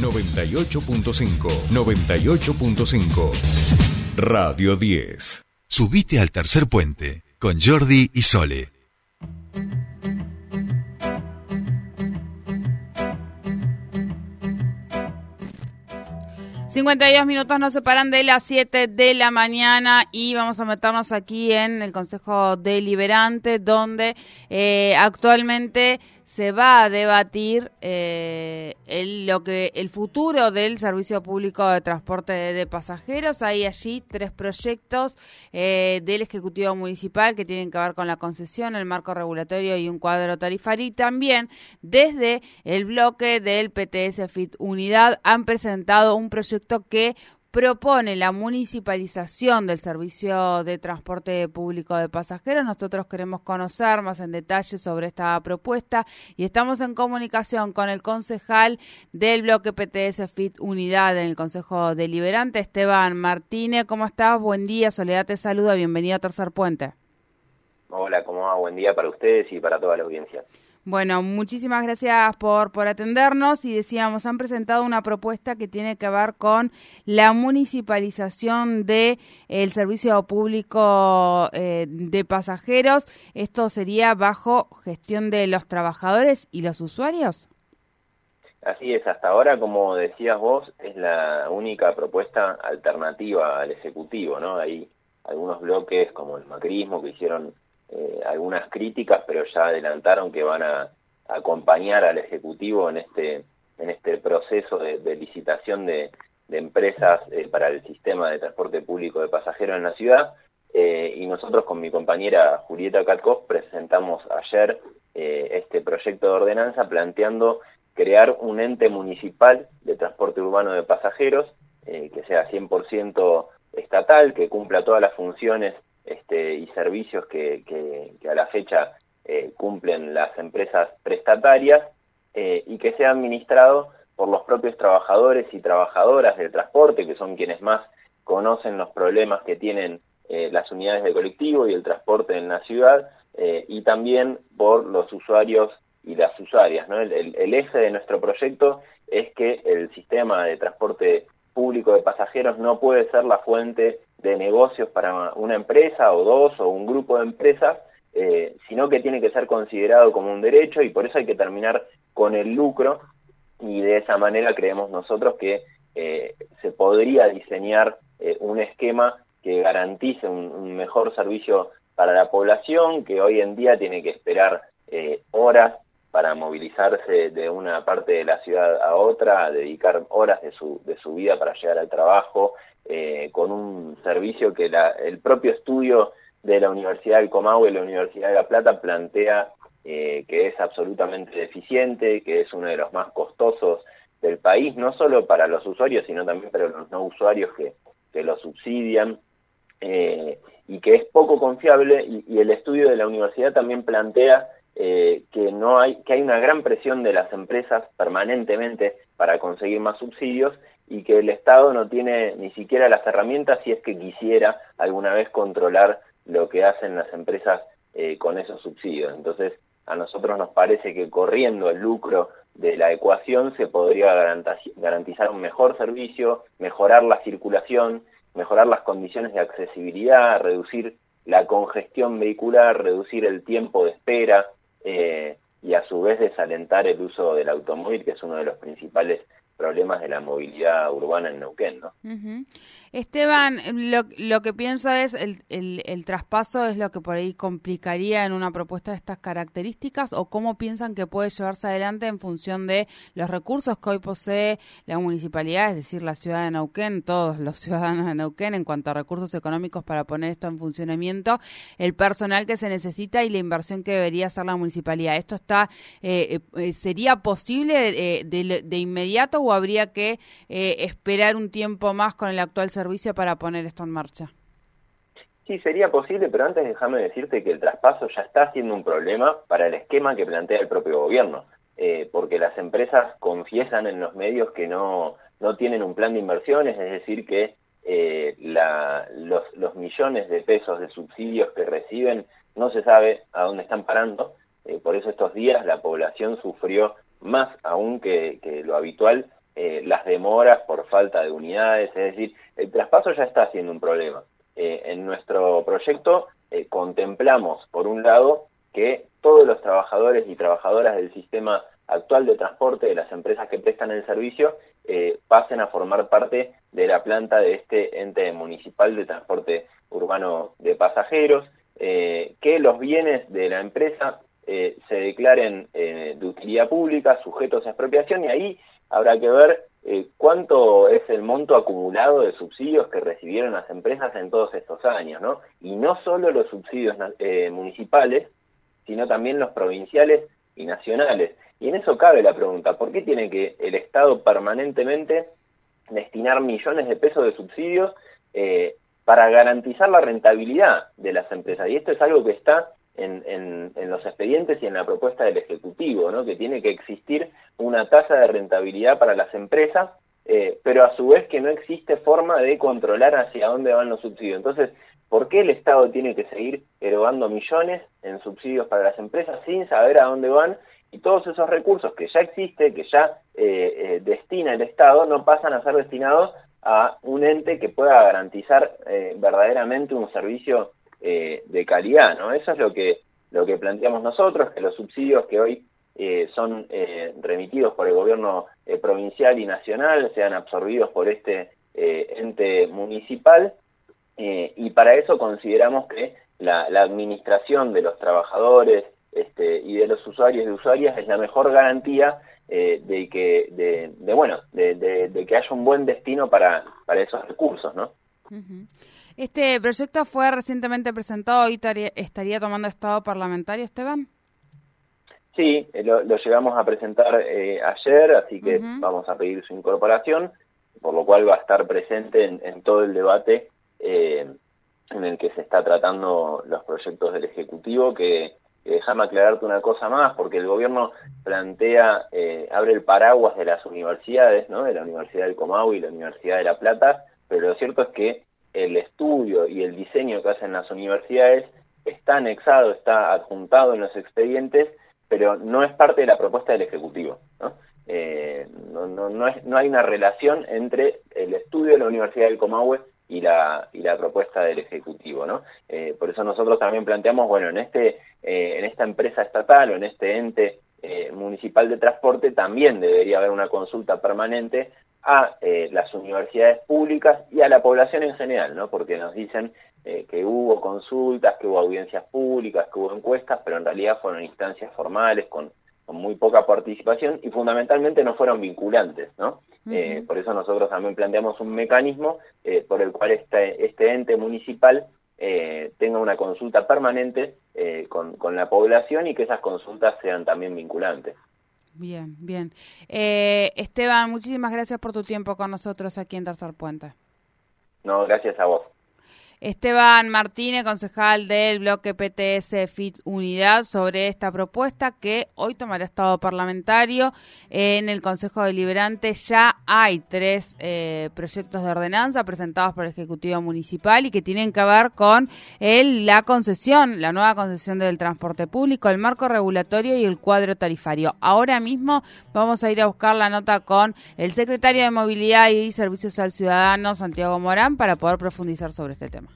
98.5, 98.5. Radio 10. Subite al tercer puente con Jordi y Sole. 52 minutos nos separan de las 7 de la mañana y vamos a meternos aquí en el Consejo Deliberante donde eh, actualmente se va a debatir eh, el, lo que el futuro del servicio público de transporte de, pasajeros. Hay allí tres proyectos eh, del Ejecutivo Municipal que tienen que ver con la concesión, el marco regulatorio y un cuadro tarifario. Y también desde el bloque del PTS FIT Unidad han presentado un proyecto que propone la municipalización del servicio de transporte público de pasajeros. Nosotros queremos conocer más en detalle sobre esta propuesta y estamos en comunicación con el concejal del bloque PTS FIT Unidad en el Consejo Deliberante, Esteban Martínez. ¿Cómo estás? Buen día, Soledad te saluda, bienvenido a Tercer Puente. Hola, ¿cómo va? Buen día para ustedes y para toda la audiencia. Bueno, muchísimas gracias por, por atendernos y decíamos, han presentado una propuesta que tiene que ver con la municipalización de el servicio público eh, de pasajeros. ¿Esto sería bajo gestión de los trabajadores y los usuarios? Así es, hasta ahora, como decías vos, es la única propuesta alternativa al Ejecutivo, ¿no? Hay algunos bloques como el macrismo que hicieron eh, algunas críticas, pero ya adelantaron que van a, acompañar al Ejecutivo en este, en este proceso de, licitación de, empresas eh, para el sistema de transporte público de pasajeros en la ciudad. Eh, y nosotros con mi compañera Julieta Katkov presentamos ayer este proyecto de ordenanza planteando crear un ente municipal de transporte urbano de pasajeros que sea 100% estatal, que cumpla todas las funciones este, y servicios que, a la fecha eh, cumplen las empresas prestatarias eh, y que sea administrado por los propios trabajadores y trabajadoras del transporte, que son quienes más conocen los problemas que tienen eh, las unidades de colectivo y el transporte en la ciudad, y también por los usuarios y las usuarias. el, eje de nuestro proyecto es que el sistema de transporte público de pasajeros no puede ser la fuente de negocios para una empresa o dos o un grupo de empresas, eh, sino que tiene que ser considerado como un derecho y por eso hay que terminar con el lucro. Y de esa manera creemos nosotros que eh, se podría diseñar eh, un esquema que garantice un, mejor servicio para la población que hoy en día tiene que esperar horas para movilizarse de una parte de la ciudad a otra, dedicar horas de su, de su vida para llegar al trabajo, eh, con un servicio que el propio estudio de la Universidad del Comahue y la Universidad de La Plata plantea eh, que es absolutamente deficiente, que es uno de los más costosos del país, no solo para los usuarios, sino también para los no usuarios que, que lo subsidian, eh, y que es poco confiable, y, el estudio de la universidad también plantea que no hay que hay una gran presión de las empresas permanentemente para conseguir más subsidios y que el Estado no tiene ni siquiera las herramientas si es que quisiera alguna vez controlar lo que hacen las empresas eh, con esos subsidios. Entonces, a nosotros nos parece que corriendo el lucro de la ecuación se podría garantizar un mejor servicio, mejorar la circulación, mejorar las condiciones de accesibilidad, reducir la congestión vehicular, reducir el tiempo de espera eh, y a su vez desalentar el uso del automóvil, que es uno de los principales problemas de la movilidad urbana en Neuquén, ¿no? Esteban, lo, lo, que pienso es el, el, traspaso es lo que por ahí complicaría en una propuesta de estas características o cómo piensan que puede llevarse adelante en función de los recursos que hoy posee la municipalidad, es decir, la ciudad de Neuquén, todos los ciudadanos de Neuquén en cuanto a recursos económicos para poner esto en funcionamiento, el personal que se necesita y la inversión que debería hacer la municipalidad. ¿Esto está eh, eh, sería posible eh, de, de inmediato o habría que eh, esperar un tiempo más con el actual servicio para poner esto en marcha? Sí, sería posible, pero antes déjame decirte que el traspaso ya está siendo un problema para el esquema que plantea el propio gobierno, eh, porque las empresas confiesan en los medios que no, no tienen un plan de inversiones, es decir, que eh, los, millones de pesos de subsidios que reciben no se sabe a dónde están parando, por eso estos días la población sufrió más aún que lo habitual eh, las demoras por falta de unidades, es decir, el traspaso ya está siendo un problema. Eh, en nuestro proyecto contemplamos, por un lado, que todos los trabajadores y trabajadoras del sistema actual de transporte de las empresas que prestan el servicio pasen a formar parte de la planta de este ente municipal de transporte urbano de pasajeros, que los bienes de la empresa eh, se declaren eh, de utilidad pública, sujetos a expropiación, y ahí habrá que ver eh, cuánto es el monto acumulado de subsidios que recibieron las empresas en todos estos años, ¿no? Y no solo los subsidios municipales, sino también los provinciales y nacionales. Y en eso cabe la pregunta, ¿por qué tiene que el Estado permanentemente destinar millones de pesos de subsidios para garantizar la rentabilidad de las empresas? Y esto es algo que está en, los expedientes y en la propuesta del Ejecutivo, ¿no? que tiene que existir una tasa de rentabilidad para las empresas, eh, pero a su vez que no existe forma de controlar hacia dónde van los subsidios. Entonces, ¿por qué el Estado tiene que seguir erogando millones en subsidios para las empresas sin saber a dónde van? Y todos esos recursos que ya existe, que ya eh, eh, destina el Estado, no pasan a ser destinados a un ente que pueda garantizar verdaderamente un servicio eh, de calidad, ¿no? Eso es lo que, lo que planteamos nosotros, que los subsidios que hoy eh, son eh, remitidos por el gobierno provincial y nacional sean absorbidos por este ente municipal y para eso consideramos que la, administración de los trabajadores este, y de los usuarios y usuarias es la mejor garantía de que de, bueno de, que haya un buen destino para, para esos recursos, ¿no? Este proyecto fue recientemente presentado y estaría tomando estado parlamentario, Esteban. Sí, eh, lo, llegamos a presentar eh, ayer, así que vamos a pedir su incorporación, por lo cual va a estar presente en, todo el debate eh, en el que se está tratando los proyectos del Ejecutivo, que déjame aclararte una cosa más, porque el gobierno plantea, abre el paraguas de las universidades, ¿no? de la Universidad del Comahue y la Universidad de La Plata, pero lo cierto es que el estudio y el diseño que hacen las universidades está anexado, está adjuntado en los expedientes, pero no es parte de la propuesta del Ejecutivo. ¿no? Eh, no, no, no, es, no hay una relación entre el estudio de la Universidad del Comahue y la, y la propuesta del Ejecutivo. ¿no? Eh, por eso nosotros también planteamos, bueno, en, este, eh, en esta empresa estatal o en este ente municipal de transporte también debería haber una consulta permanente a eh, las universidades públicas y a la población en general, ¿no? Porque nos dicen eh, que hubo consultas, que hubo audiencias públicas, que hubo encuestas, pero en realidad fueron instancias formales con, muy poca participación y fundamentalmente no fueron vinculantes, ¿no? Eh, por eso nosotros también planteamos un mecanismo por el cual este, este ente municipal tenga una consulta permanente con, con la población y que esas consultas sean también vinculantes. Bien, bien. Eh, Esteban, muchísimas gracias por tu tiempo con nosotros aquí en Tercer Puente. No, gracias a vos. Esteban Martínez, concejal del bloque PTS FIT Unidad, sobre esta propuesta que hoy tomará estado parlamentario. En el Consejo Deliberante ya hay tres eh, proyectos de ordenanza presentados por el Ejecutivo Municipal y que tienen que ver con la concesión, la nueva concesión del transporte público, el marco regulatorio y el cuadro tarifario. Ahora mismo vamos a ir a buscar la nota con el secretario de Movilidad y Servicios al Ciudadano, Santiago Morán, para poder profundizar sobre este tema.